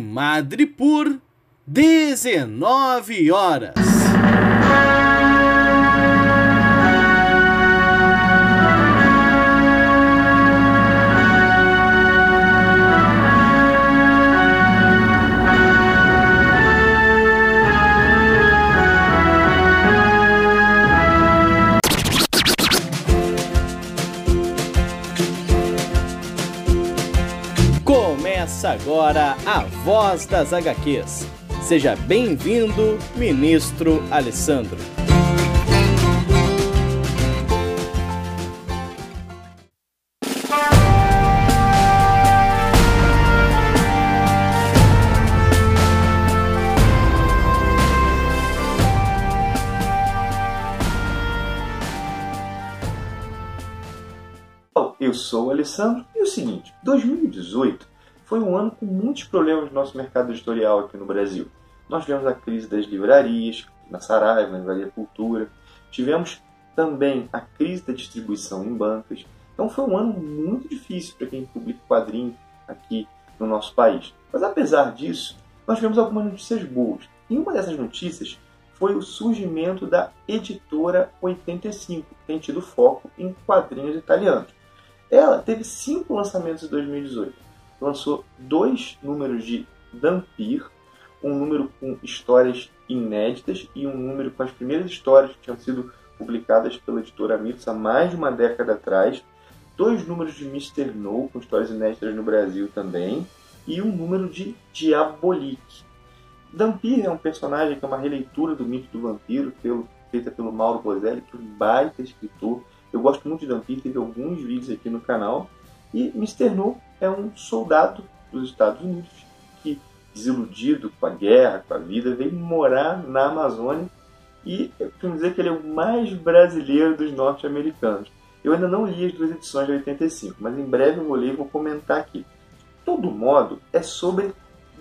Madripoor, 19 horas. Começa agora a Voz das HQs. Seja bem-vindo, Ministro Alessandro. Eu sou o Alessandro e é o seguinte, 2018 foi um ano com muitos problemas no nosso mercado editorial aqui no Brasil. Nós tivemos a crise das livrarias, na Saraiva, na Livraria Cultura. Tivemos também a crise da distribuição em bancas. Então foi um ano muito difícil para quem publica quadrinho aqui no nosso país. Mas apesar disso, nós tivemos algumas notícias boas. E uma dessas notícias foi o surgimento da Editora 85, que tem tido foco em quadrinhos italianos. Ela teve cinco lançamentos em 2018 lançou dois números de Dampir, um número com histórias inéditas e um número com as primeiras histórias que tinham sido publicadas pela editora Mitos há mais de uma década atrás, dois números de Mr. No, com histórias inéditas no Brasil também, e um número de Diabolique. Dampir é um personagem que é uma releitura do mito do vampiro, pelo, feita pelo Mauro Bozelli, que é um baita escritor. Eu gosto muito de Dampir, teve alguns vídeos aqui no canal. E Mr. No é um soldado dos Estados Unidos que, desiludido com a guerra, com a vida, veio morar na Amazônia e eu costumo dizer que ele é o mais brasileiro dos norte-americanos. Eu ainda não li as duas edições de 85, mas em breve eu vou ler e vou comentar aqui. De todo modo, é sobre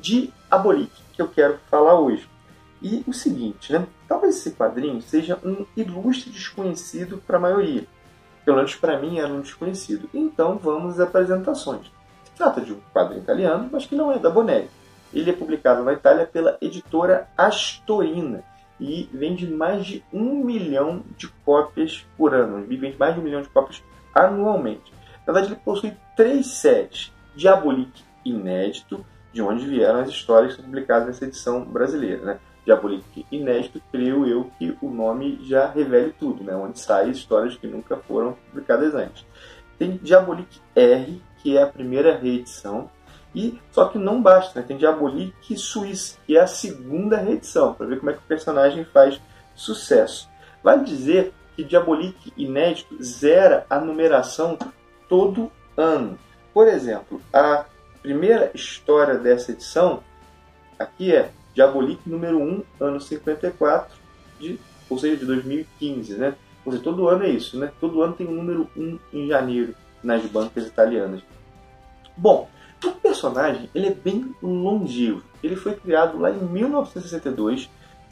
Diabolique que eu quero falar hoje. E o seguinte, né? Talvez esse quadrinho seja um ilustre desconhecido para a maioria. Pelo menos para mim era um desconhecido. Então vamos às apresentações. Trata de um quadro italiano, mas que não é da Bonelli. Ele é publicado na Itália pela editora Astorina e vende mais de um milhão de cópias por ano. Ele vende mais de um milhão de cópias anualmente. Na verdade, ele possui três séries. Diabolique Inédito, de onde vieram as histórias publicadas nessa edição brasileira. Né? Diabolique Inédito, creio eu que o nome já revele tudo, né? onde saem histórias que nunca foram publicadas antes. Tem Diabolique R, que é a primeira reedição. E só que não basta, né? tem Diabolique Suíça, que é a segunda reedição, para ver como é que o personagem faz sucesso. Vale dizer que Diabolique Inédito zera a numeração todo ano. Por exemplo, a primeira história dessa edição aqui é Diabolique número 1, ano 54, de, ou seja, de 2015, né? Ou seja, todo ano é isso, né? Todo ano tem um número 1 em janeiro nas bancas italianas. Bom, o personagem ele é bem longevo. Ele foi criado lá em 1962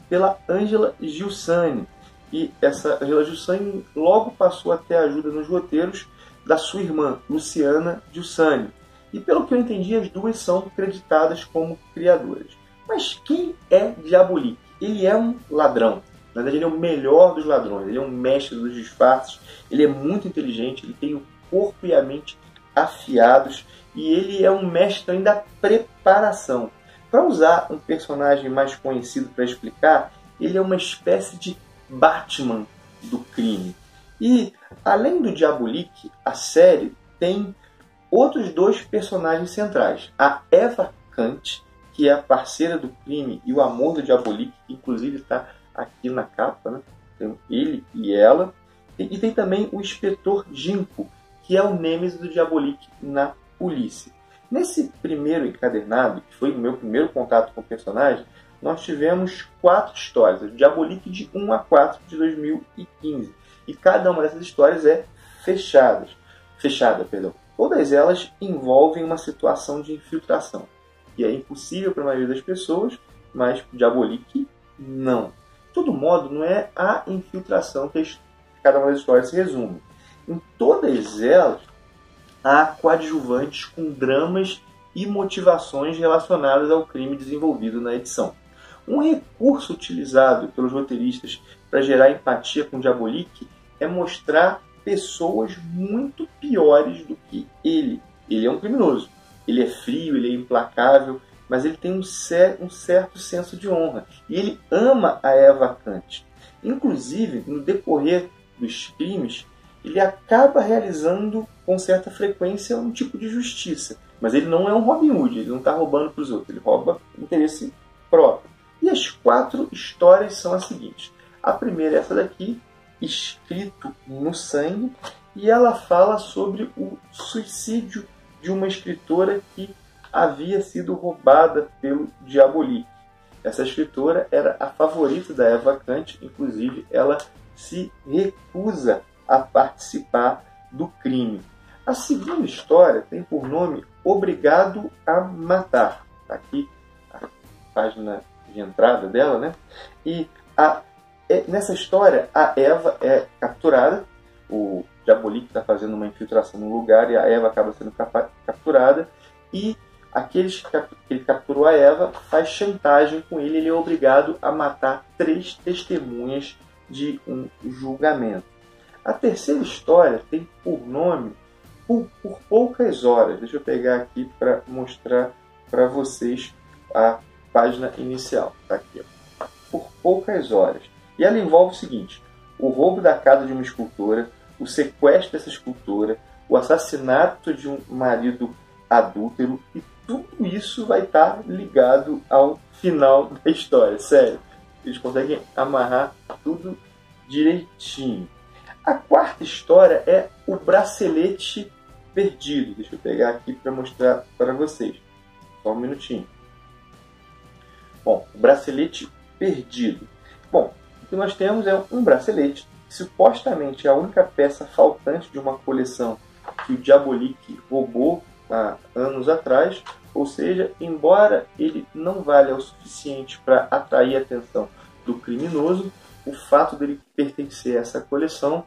pela Angela Giussani. E essa Angela Giussani logo passou a ter ajuda nos roteiros da sua irmã, Luciana Giussani. E pelo que eu entendi, as duas são creditadas como criadoras. Mas quem é Diabolique? Ele é um ladrão. Na verdade, ele é o melhor dos ladrões. Ele é um mestre dos disfarces. Ele é muito inteligente. Ele tem o corpo e a mente afiados e ele é um mestre ainda da preparação. Para usar um personagem mais conhecido para explicar, ele é uma espécie de Batman do crime. E além do Diabolique, a série tem outros dois personagens centrais: a Eva Kant, que é a parceira do crime e o amor do Diabolique, que inclusive está aqui na capa, né? Tem ele e ela. E tem também o inspetor Ginkgo, que é o Nêmesis do Diabolique na polícia. Nesse primeiro encadernado, que foi o meu primeiro contato com o personagem, nós tivemos quatro histórias, o Diabolique de 1 a 4 de 2015. E cada uma dessas histórias é fechada. Fechada, perdão. Todas elas envolvem uma situação de infiltração. E é impossível para a maioria das pessoas, mas o Diabolique não. De todo modo, não é a infiltração que cada uma das histórias se resume. Em todas elas, há coadjuvantes com dramas e motivações relacionadas ao crime desenvolvido na edição. Um recurso utilizado pelos roteiristas para gerar empatia com Diabolik é mostrar pessoas muito piores do que ele. Ele é um criminoso. Ele é frio, ele é implacável, mas ele tem um, cer um certo senso de honra. E ele ama a Eva Kant. Inclusive, no decorrer dos crimes, ele acaba realizando com certa frequência um tipo de justiça. Mas ele não é um Robin Hood, ele não está roubando para os outros, ele rouba interesse próprio. E as quatro histórias são as seguintes. A primeira é essa daqui, escrito no sangue, e ela fala sobre o suicídio de uma escritora que havia sido roubada pelo Diabolik. Essa escritora era a favorita da Eva Kant, inclusive ela se recusa a participar do crime. A segunda história tem por nome Obrigado a Matar. Tá aqui a página de entrada dela, né? E a, é, nessa história a Eva é capturada, o Diabolik está fazendo uma infiltração no lugar e a Eva acaba sendo capturada e aqueles que ele capturou a Eva faz chantagem com ele, ele é obrigado a matar três testemunhas de um julgamento. A terceira história tem por nome Por, por Poucas Horas. Deixa eu pegar aqui para mostrar para vocês a página inicial. Tá aqui, ó. Por Poucas Horas. E ela envolve o seguinte: o roubo da casa de uma escultora, o sequestro dessa escultora, o assassinato de um marido adúltero e tudo isso vai estar ligado ao final da história, sério. Eles conseguem amarrar tudo direitinho. A quarta história é o bracelete perdido. Deixa eu pegar aqui para mostrar para vocês. Só um minutinho. Bom, o bracelete perdido. Bom, o que nós temos é um bracelete supostamente a única peça faltante de uma coleção que o Diabolik roubou há anos atrás, ou seja, embora ele não valha o suficiente para atrair a atenção do criminoso, o fato dele pertencer a essa coleção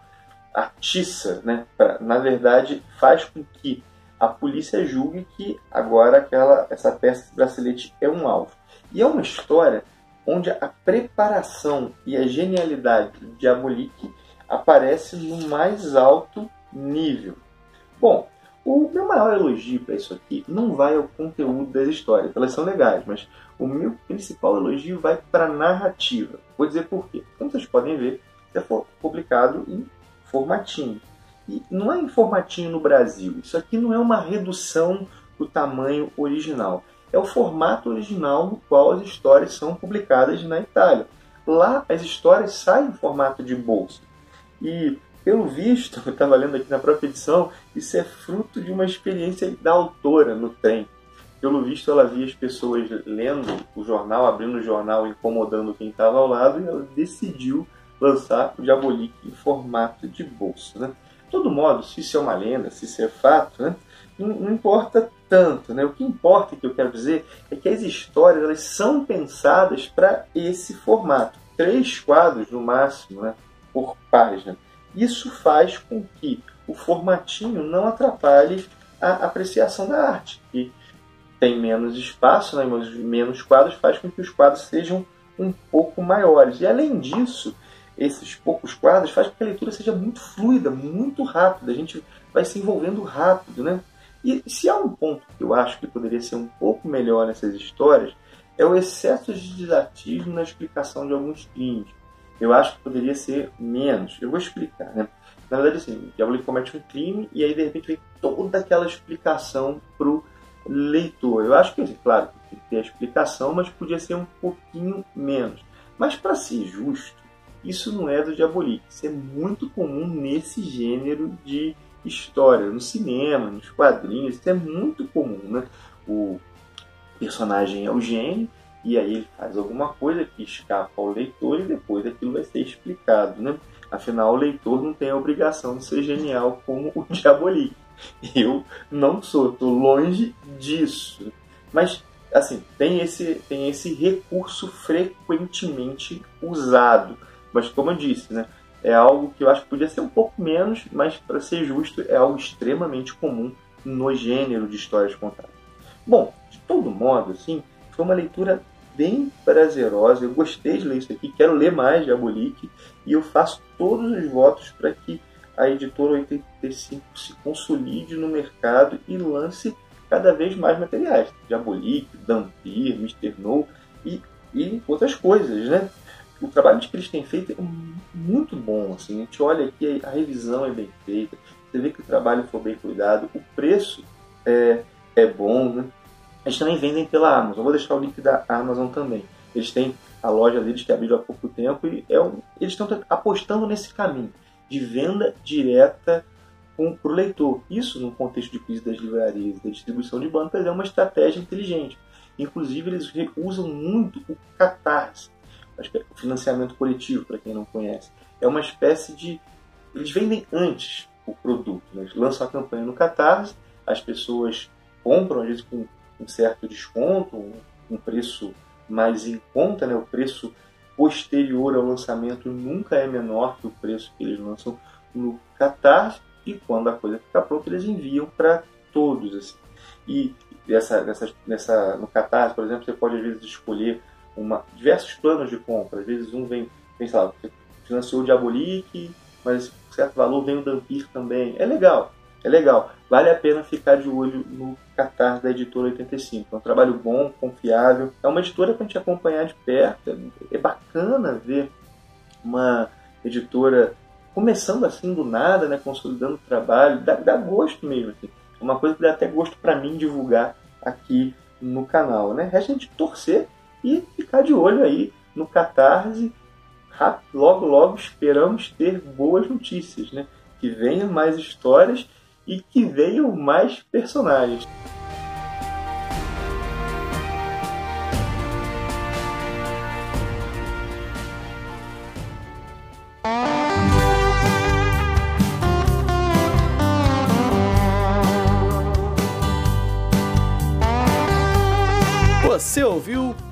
atiça, né? Pra, na verdade, faz com que a polícia julgue que agora aquela essa peça de bracelete é um alvo. E é uma história onde a preparação e a genialidade de Diabolik aparece no mais alto nível. Bom, o meu maior elogio para isso aqui não vai ao conteúdo das histórias, elas são legais, mas o meu principal elogio vai para a narrativa. Vou dizer por quê. Como vocês podem ver, foi publicado em formatinho. E não é em formatinho no Brasil, isso aqui não é uma redução do tamanho original. É o formato original no qual as histórias são publicadas na Itália. Lá as histórias saem em formato de bolsa. E pelo visto, eu estava lendo aqui na própria edição, isso é fruto de uma experiência da autora no trem. Pelo visto, ela via as pessoas lendo o jornal, abrindo o jornal, incomodando quem estava ao lado, e ela decidiu lançar o Diabolik em formato de bolso. Né? De todo modo, se isso é uma lenda, se isso é fato, né? Não, não, importa tanto. Né? O que importa, que eu quero dizer, é que as histórias elas são pensadas para esse formato. Três quadros no máximo né? por página. Isso faz com que o formatinho não atrapalhe a apreciação da arte. E tem menos espaço, né, menos quadros, faz com que os quadros sejam um pouco maiores. E além disso, esses poucos quadros faz com que a leitura seja muito fluida, muito rápida. A gente vai se envolvendo rápido, né? E se há um ponto que eu acho que poderia ser um pouco melhor nessas histórias, é o excesso de didatismo na explicação de alguns crimes eu acho que poderia ser menos. Eu vou explicar, né? Na verdade, assim, o Diablo comete um crime e aí de repente vem toda aquela explicação pro leitor. Eu acho que, assim, claro, tem que ter a explicação, mas podia ser um pouquinho menos. Mas para ser justo, isso não é do Diabolik. Isso é muito comum nesse gênero de história, no cinema, nos quadrinhos. Isso é muito comum, né? O personagem é o gênio e aí ele faz alguma coisa que escapa ao leitor e depois aquilo vai ser explicado, né? Afinal, o leitor não tem a obrigação de ser genial como o Diabolik. Eu não sou, estou longe disso. Mas, assim, tem esse, tem esse recurso frequentemente usado. Mas, como eu disse, né? É algo que eu acho que podia ser um pouco menos, mas, para ser justo, é algo extremamente comum no gênero de histórias contadas. Bom, de todo modo, assim, foi uma leitura bem prazerosa. Eu gostei de ler isso aqui, quero ler mais de Abolique e eu faço todos os votos para que a editora 85 se consolide no mercado e lance cada vez mais materiais. Diabolique, Dampir, Mr. No e, e outras coisas, né? O trabalho que eles têm feito é muito bom, assim. A gente olha aqui, a revisão é bem feita, você vê que o trabalho foi bem cuidado, o preço é, é bom, né? Eles também vendem pela Amazon. Vou deixar o link da Amazon também. Eles têm a loja deles que abriu há pouco tempo e é um, eles estão apostando nesse caminho de venda direta para o leitor. Isso, no contexto de crise das livrarias da distribuição de bancas, é uma estratégia inteligente. Inclusive, eles usam muito o Catarse, é financiamento coletivo, para quem não conhece. É uma espécie de. Eles vendem antes o produto. Né? Eles lançam a campanha no Catarse, as pessoas compram, às vezes com um certo desconto, um preço mais em conta, né? o preço posterior ao lançamento nunca é menor que o preço que eles lançam no Catarse e quando a coisa fica pronta eles enviam para todos. Assim. E essa, nessa, nessa, no Catarse, por exemplo, você pode às vezes escolher uma, diversos planos de compra. Às vezes um vem, vem sei lá, financiou o Diabolique, mas certo valor vem o Dampir também. É legal, é legal. Vale a pena ficar de olho no Catarse da editora 85. É um trabalho bom, confiável. É uma editora para a gente acompanhar de perto. É bacana ver uma editora começando assim do nada, né, consolidando o trabalho, dá, dá gosto mesmo. Assim. É uma coisa que dá até gosto para mim divulgar aqui no canal. Né? Resta a gente torcer e ficar de olho aí no Catarse. Logo, logo esperamos ter boas notícias, né? Que venham mais histórias e que venham mais personagens. Você ouviu